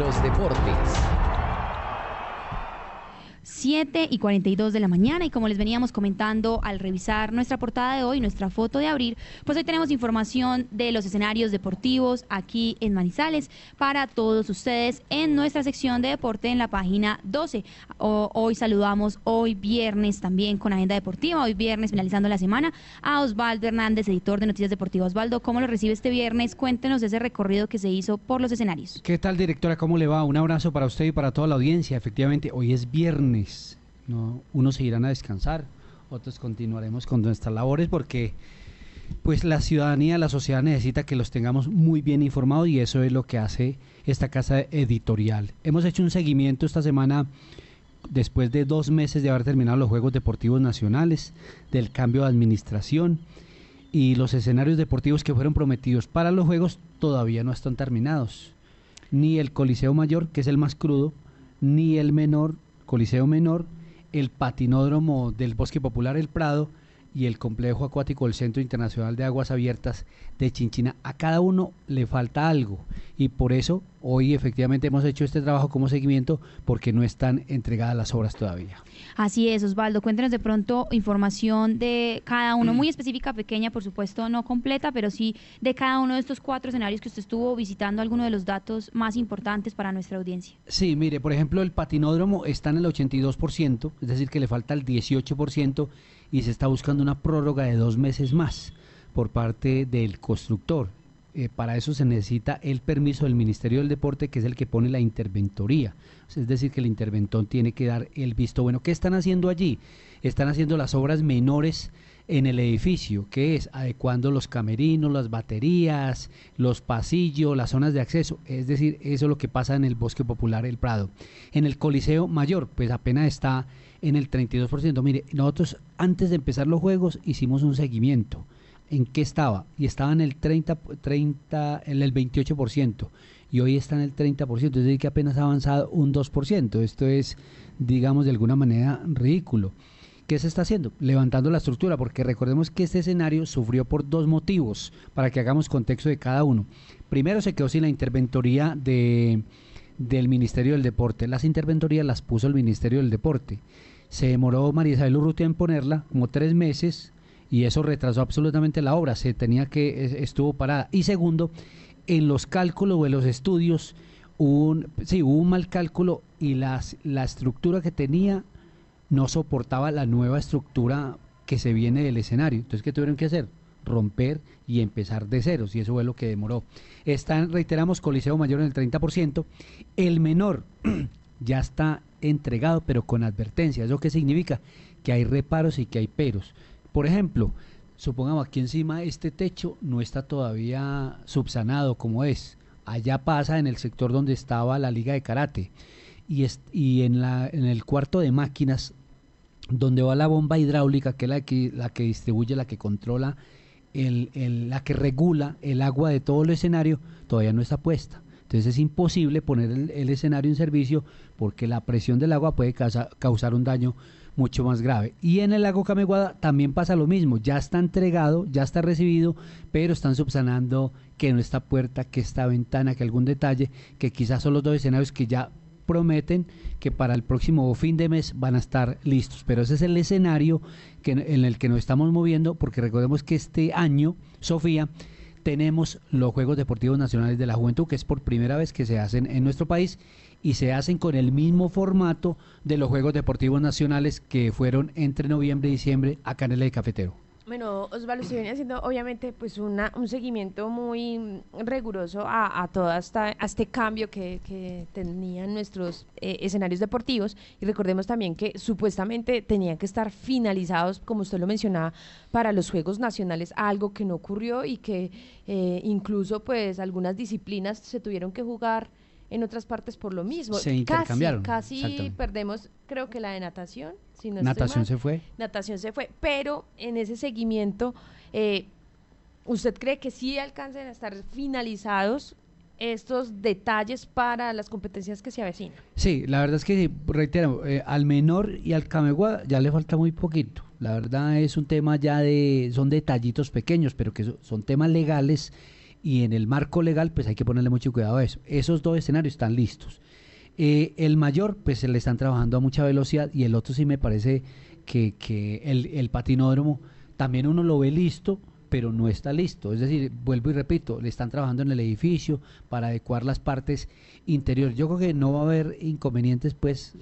los deportes. 7 y 42 de la mañana y como les veníamos comentando al revisar nuestra portada de hoy, nuestra foto de abrir, pues hoy tenemos información de los escenarios deportivos aquí en Manizales para todos ustedes en nuestra sección de deporte en la página 12. hoy saludamos hoy viernes también con agenda deportiva, hoy viernes finalizando la semana a Osvaldo Hernández, editor de Noticias Deportivas. Osvaldo, ¿cómo lo recibe este viernes? Cuéntenos ese recorrido que se hizo por los escenarios. ¿Qué tal directora? ¿Cómo le va? Un abrazo para usted y para toda la audiencia. Efectivamente, hoy es viernes ¿no? Unos se irán a descansar, otros continuaremos con nuestras labores porque pues la ciudadanía, la sociedad necesita que los tengamos muy bien informados y eso es lo que hace esta casa editorial. Hemos hecho un seguimiento esta semana después de dos meses de haber terminado los Juegos Deportivos Nacionales, del cambio de administración y los escenarios deportivos que fueron prometidos para los Juegos todavía no están terminados. Ni el Coliseo Mayor, que es el más crudo, ni el menor, Coliseo Menor, el patinódromo del Bosque Popular El Prado y el complejo acuático del Centro Internacional de Aguas Abiertas de Chinchina. A cada uno le falta algo y por eso hoy efectivamente hemos hecho este trabajo como seguimiento porque no están entregadas las obras todavía. Así es, Osvaldo. Cuéntenos de pronto información de cada uno, muy específica, pequeña, por supuesto, no completa, pero sí de cada uno de estos cuatro escenarios que usted estuvo visitando, algunos de los datos más importantes para nuestra audiencia. Sí, mire, por ejemplo, el patinódromo está en el 82%, es decir, que le falta el 18% y se está buscando una prórroga de dos meses más por parte del constructor. Eh, para eso se necesita el permiso del Ministerio del Deporte, que es el que pone la interventoría. Es decir, que el interventor tiene que dar el visto bueno. ¿Qué están haciendo allí? Están haciendo las obras menores en el edificio, que es adecuando los camerinos, las baterías, los pasillos, las zonas de acceso. Es decir, eso es lo que pasa en el Bosque Popular El Prado. En el Coliseo Mayor, pues apenas está en el 32%. Mire, nosotros antes de empezar los juegos hicimos un seguimiento. ¿En qué estaba? Y estaba en el 30, 30 en el 28% y hoy está en el 30%, es decir, que apenas ha avanzado un 2%. Esto es, digamos, de alguna manera ridículo. ¿Qué se está haciendo? Levantando la estructura, porque recordemos que este escenario sufrió por dos motivos, para que hagamos contexto de cada uno. Primero se quedó sin la interventoría de, del Ministerio del Deporte. Las interventorías las puso el Ministerio del Deporte. Se demoró María Isabel Urrutia en ponerla, como tres meses, y eso retrasó absolutamente la obra. Se tenía que, estuvo parada. Y segundo, en los cálculos o en los estudios, un, sí, hubo un mal cálculo y las, la estructura que tenía no soportaba la nueva estructura que se viene del escenario. Entonces, ¿qué tuvieron que hacer? Romper y empezar de ceros, y eso fue lo que demoró. Están, reiteramos, Coliseo Mayor en el 30%. El menor ya está entregado, pero con advertencia. ¿Eso qué significa? Que hay reparos y que hay peros. Por ejemplo, supongamos aquí encima este techo no está todavía subsanado como es. Allá pasa en el sector donde estaba la liga de karate. Y, y en, la, en el cuarto de máquinas donde va la bomba hidráulica, que es la que, la que distribuye, la que controla, el, la que regula el agua de todo el escenario, todavía no está puesta. Entonces es imposible poner el, escenario en servicio porque la presión del agua puede causar un daño mucho más grave. Y en el lago Cameguada también pasa lo mismo, ya está entregado, ya está recibido, pero están subsanando que no está puerta, que esta ventana, que algún detalle, que quizás son los dos escenarios que ya prometen que para el próximo fin de mes van a estar listos. Pero ese es el escenario en el que nos estamos moviendo, porque recordemos que este año, Sofía, tenemos los Juegos Deportivos Nacionales de la Juventud, que es por primera vez que se hacen en nuestro país y se hacen con el mismo formato de los Juegos Deportivos Nacionales que fueron entre noviembre y diciembre acá en el Cafetero. Bueno, Osvaldo, se viene haciendo obviamente pues una, un seguimiento muy riguroso a, a todo esta, a este cambio que, que tenían nuestros eh, escenarios deportivos. Y recordemos también que supuestamente tenían que estar finalizados, como usted lo mencionaba, para los Juegos Nacionales, algo que no ocurrió y que eh, incluso pues algunas disciplinas se tuvieron que jugar en otras partes por lo mismo. Se intercambiaron. Casi, casi perdemos, creo que la de natación. Si natación se fue. Natación se fue, pero en ese seguimiento, eh, ¿usted cree que sí alcancen a estar finalizados estos detalles para las competencias que se avecinan? Sí, la verdad es que, reitero, eh, al menor y al camegua ya le falta muy poquito. La verdad es un tema ya de, son detallitos pequeños, pero que son temas legales y en el marco legal pues hay que ponerle mucho cuidado a eso. Esos dos escenarios están listos. Eh, el mayor pues se le están trabajando a mucha velocidad y el otro sí me parece que, que el, el patinódromo también uno lo ve listo, pero no está listo. Es decir, vuelvo y repito, le están trabajando en el edificio para adecuar las partes interiores. Yo creo que no va a haber inconvenientes, pues,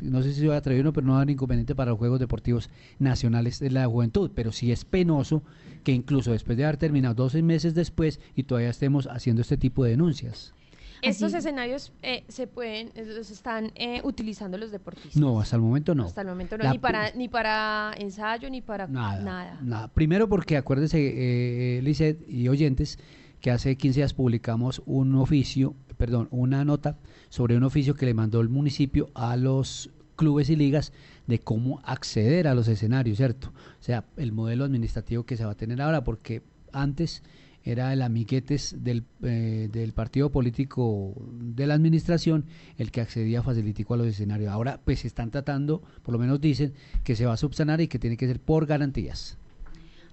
no sé si voy a atrever uno, pero no va a haber inconveniente para los Juegos Deportivos Nacionales de la Juventud. Pero sí es penoso que incluso después de haber terminado 12 meses después y todavía estemos haciendo este tipo de denuncias. Estos escenarios eh, se pueden, eh, los están eh, utilizando los deportistas. No, hasta el momento no. Hasta el momento no, ni para, ni para ensayo, ni para nada. Nada. Primero porque acuérdense, eh, y oyentes, que hace 15 días publicamos un oficio, perdón, una nota sobre un oficio que le mandó el municipio a los clubes y ligas de cómo acceder a los escenarios, ¿cierto? O sea, el modelo administrativo que se va a tener ahora, porque antes era el amiguetes del, eh, del partido político de la administración el que accedía facilitico a los escenarios. Ahora pues están tratando, por lo menos dicen, que se va a subsanar y que tiene que ser por garantías.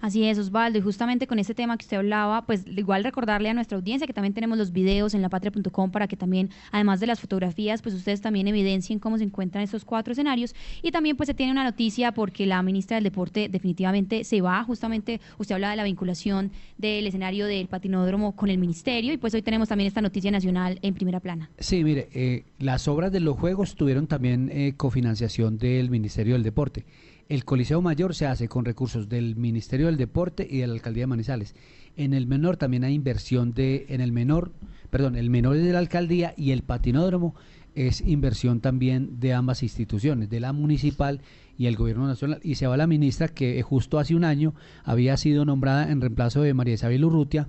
Así es, Osvaldo, y justamente con este tema que usted hablaba, pues igual recordarle a nuestra audiencia que también tenemos los videos en lapatria.com para que también, además de las fotografías, pues ustedes también evidencien cómo se encuentran estos cuatro escenarios. Y también pues se tiene una noticia porque la ministra del Deporte definitivamente se va, justamente usted hablaba de la vinculación del escenario del patinódromo con el ministerio y pues hoy tenemos también esta noticia nacional en primera plana. Sí, mire, eh, las obras de los Juegos tuvieron también eh, cofinanciación del Ministerio del Deporte. El Coliseo Mayor se hace con recursos del Ministerio del Deporte y de la Alcaldía de Manizales. En el menor también hay inversión de, en el menor, perdón, el menor es de la alcaldía y el patinódromo es inversión también de ambas instituciones, de la municipal y el gobierno nacional. Y se va la ministra que justo hace un año había sido nombrada en reemplazo de María Isabel Urrutia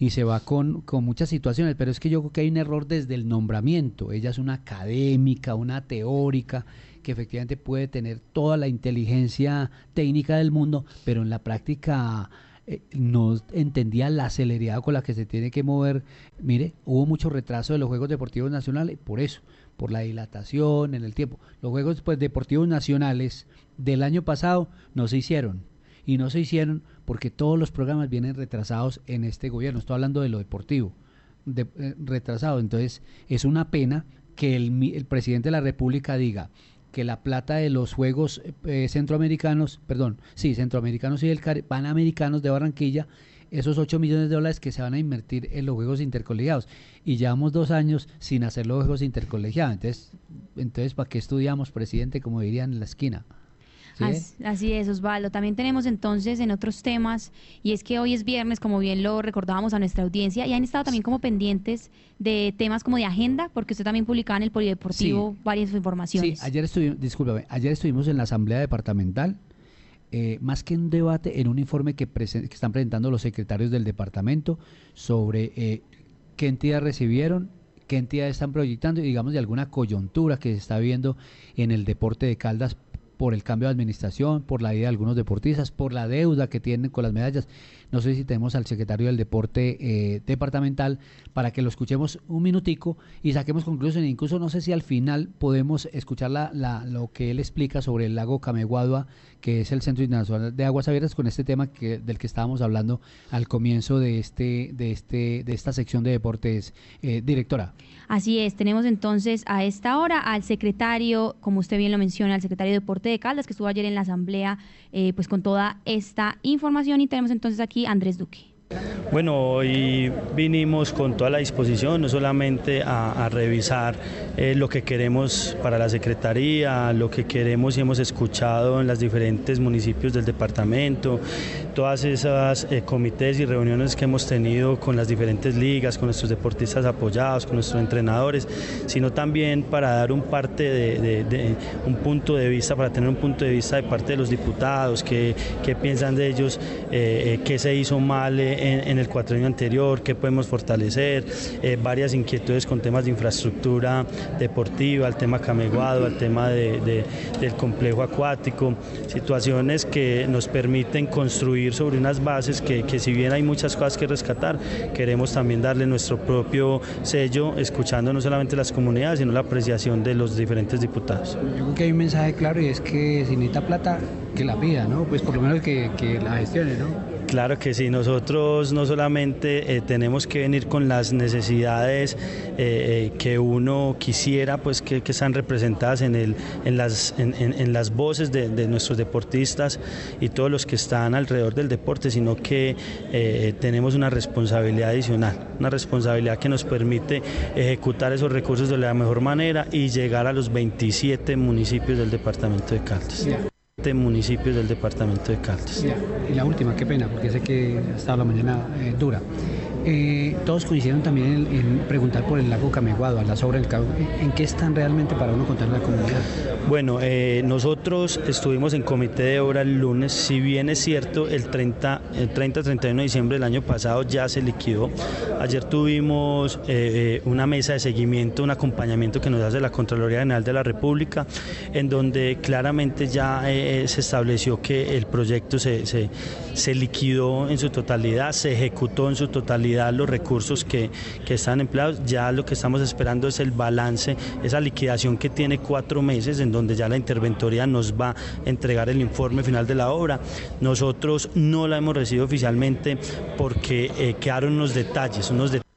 y se va con, con muchas situaciones, pero es que yo creo que hay un error desde el nombramiento. Ella es una académica, una teórica, que efectivamente puede tener toda la inteligencia técnica del mundo, pero en la práctica eh, no entendía la celeridad con la que se tiene que mover. Mire, hubo mucho retraso de los Juegos Deportivos Nacionales por eso, por la dilatación en el tiempo. Los Juegos pues, Deportivos Nacionales del año pasado no se hicieron. Y no se hicieron porque todos los programas vienen retrasados en este gobierno. Estoy hablando de lo deportivo, de, eh, retrasado. Entonces, es una pena que el, el presidente de la República diga, que la plata de los Juegos eh, Centroamericanos, perdón, sí, Centroamericanos y el Panamericanos de Barranquilla, esos 8 millones de dólares que se van a invertir en los Juegos Intercolegiados. Y llevamos dos años sin hacer los Juegos Intercolegiados. Entonces, entonces ¿para qué estudiamos, presidente, como dirían en la esquina? Así, es, Osvaldo. También tenemos entonces en otros temas, y es que hoy es viernes, como bien lo recordábamos a nuestra audiencia, y han estado también como pendientes de temas como de agenda, porque usted también publicaba en el Polideportivo varias informaciones. Sí, ayer estuvimos, discúlpame, ayer estuvimos en la Asamblea Departamental, eh, más que un debate, en un informe que, que, están presentando los secretarios del departamento sobre eh, qué entidades recibieron, qué entidades están proyectando y digamos de alguna coyuntura que se está viendo en el deporte de Caldas por el cambio de administración, por la vida de algunos deportistas, por la deuda que tienen con las medallas. No sé si tenemos al secretario del deporte eh, departamental para que lo escuchemos un minutico y saquemos conclusiones. Incluso no sé si al final podemos escuchar la, lo que él explica sobre el lago Cameguadua, que es el Centro Internacional de Aguas Abiertas, con este tema del que estábamos hablando al comienzo de este, de este, de esta sección de deportes, eh, directora. Así es, tenemos entonces a esta hora al secretario, como usted bien lo menciona, al secretario de Deporte de Caldas, que estuvo ayer en la asamblea, eh, pues con toda esta información y tenemos entonces aquí Andrés Duque. Bueno, hoy vinimos con toda la disposición, no solamente a, revisar eh, lo que queremos para la Secretaría, lo que queremos y hemos escuchado en los diferentes municipios del departamento, todas esas eh, comités y reuniones que hemos tenido con las diferentes ligas, con nuestros deportistas apoyados, con nuestros entrenadores, sino también para dar un parte de, un punto de vista, para tener un punto de vista de parte de los diputados, qué, piensan de ellos, eh, qué se hizo mal en, el cuatrienio anterior, qué podemos fortalecer, eh, varias inquietudes con temas de infraestructura deportiva, el tema cameguado, el tema del complejo acuático, situaciones que nos permiten construir sobre unas bases que, que si bien hay muchas cosas que rescatar, queremos también darle nuestro propio sello, escuchando no solamente las comunidades, sino la apreciación de los diferentes diputados. Yo creo que hay un mensaje claro y es que si necesita plata, que la pida, ¿no? Pues por lo menos que, que la gestione, ¿no? Claro que sí, nosotros no solamente eh, tenemos que venir con las necesidades eh, eh, que uno quisiera, pues que, están representadas en, el, en, las, en, las voces de, nuestros deportistas y todos los que están alrededor del deporte, sino que tenemos una responsabilidad adicional, una responsabilidad que nos permite ejecutar esos recursos de la mejor manera y llegar a los 27 municipios del departamento de Caldas municipios del departamento de Caldas. Y la última, qué pena, porque sé que ha estado la mañana eh, dura. Eh, todos coincidieron también en, preguntar por el lago Cameguado, a las obras del ¿En qué están realmente para uno contar a la comunidad? Bueno, eh, nosotros estuvimos en comité de obra el lunes, si bien es cierto, el 30, el 30-31 de diciembre del año pasado ya se liquidó. Ayer tuvimos eh, una mesa de seguimiento, un acompañamiento que nos hace la Contraloría General de la República, en donde claramente ya se estableció que el proyecto se, se, se liquidó en su totalidad, se ejecutó en su totalidad los recursos que, que están empleados. Ya lo que estamos esperando es el balance, esa liquidación que tiene cuatro meses, en donde ya la interventoría nos va a entregar el informe final de la obra. Nosotros no la hemos recibido oficialmente porque eh, quedaron unos detalles, unos detalles.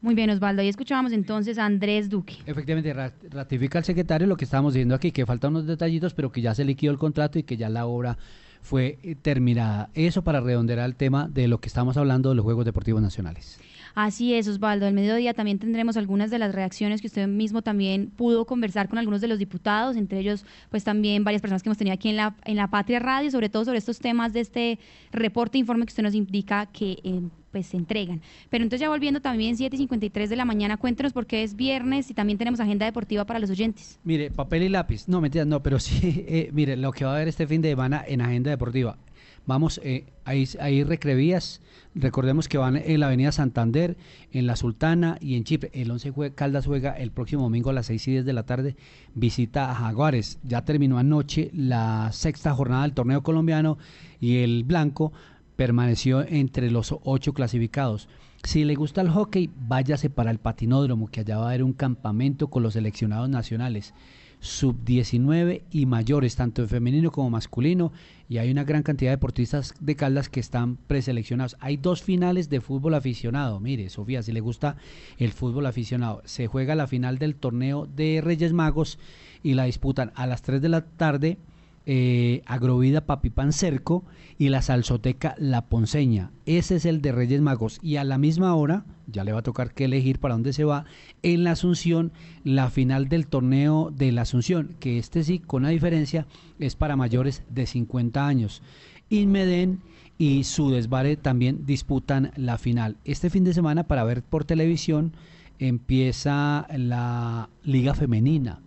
Muy bien, Osvaldo. Ahí escuchábamos entonces a Andrés Duque. Efectivamente, ratifica el secretario lo que estábamos diciendo aquí, que faltan unos detallitos, pero que ya se liquidó el contrato y que ya la obra fue eh, terminada. Eso para redondear el tema de lo que estamos hablando de los Juegos Deportivos Nacionales. Así es, Osvaldo. Al mediodía también tendremos algunas de las reacciones que usted mismo también pudo conversar con algunos de los diputados, entre ellos, pues también varias personas que hemos tenido aquí en la, en la Patria Radio, sobre todo sobre estos temas de este reporte informe que usted nos indica que eh, pues se entregan. Pero entonces ya volviendo también 7.53 de la mañana, cuéntenos por qué es viernes y también tenemos agenda deportiva para los oyentes. Mire, papel y lápiz. No, mentiras, no, pero sí, eh, mire, lo que va a haber este fin de semana en agenda deportiva. Vamos, eh, ahí, ahí recrevías, recordemos que van en la avenida Santander, en la Sultana y en Chipre. El 11 Caldas juega el próximo domingo a las 6 y 10 de la tarde, visita a Jaguares. Ya terminó anoche la sexta jornada del torneo colombiano y el Blanco permaneció entre los ocho clasificados. Si le gusta el hockey, váyase para el patinódromo, que allá va a haber un campamento con los seleccionados nacionales, sub-19 y mayores, tanto en femenino como masculino, y hay una gran cantidad de deportistas de Caldas que están preseleccionados. Hay dos finales de fútbol aficionado. Mire, Sofía, si le gusta el fútbol aficionado, se juega la final del torneo de Reyes Magos y la disputan a las 3 de la tarde eh, Agrovida Papipán Cerco y la Salsoteca La Ponceña. Ese es el de Reyes Magos. Y a la misma hora, ya le va a tocar que elegir para dónde se va, en la Asunción, la final del torneo de la Asunción, que este sí, con una diferencia, es para mayores de 50 años. Inmeden y su desvare también disputan la final. Este fin de semana, para ver por televisión, empieza la Liga Femenina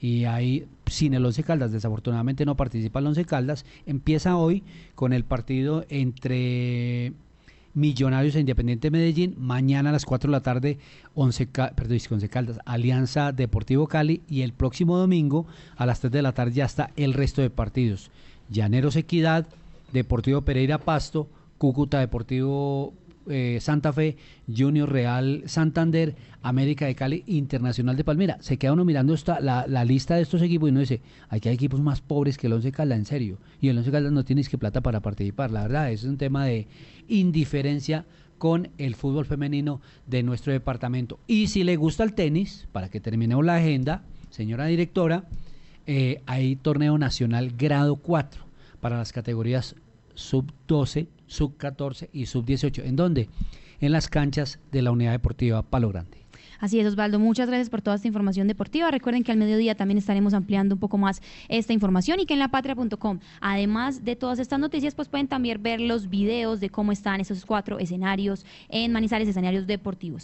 y ahí sin el Once Caldas, desafortunadamente no participa el Once Caldas, empieza hoy con el partido entre Millonarios e Independiente Medellín, mañana a las 4 de la tarde Once, perdón, Once Caldas, Alianza Deportivo Cali y el próximo domingo a las 3 de la tarde ya está el resto de partidos. Llaneros Equidad, Deportivo Pereira Pasto, Cúcuta Deportivo eh, Santa Fe, Junior Real Santander, América de Cali, Internacional de Palmira. Se queda uno mirando esta, la, lista de estos equipos y uno dice, aquí hay equipos más pobres que el Once Caldas, en serio. Y el Once Caldas no tiene que plata para participar. La verdad, es un tema de indiferencia con el fútbol femenino de nuestro departamento. Y si le gusta el tenis, para que terminemos la agenda, señora directora, eh, hay torneo nacional grado 4 para las categorías sub 12 sub 14 y sub 18. ¿En dónde? En las canchas de la Unidad Deportiva Palo Grande. Así es, Osvaldo. Muchas gracias por toda esta información deportiva. Recuerden que al mediodía también estaremos ampliando un poco más esta información y que en lapatria.com, además de todas estas noticias, pues pueden también ver los videos de cómo están esos cuatro escenarios en Manizales, escenarios deportivos.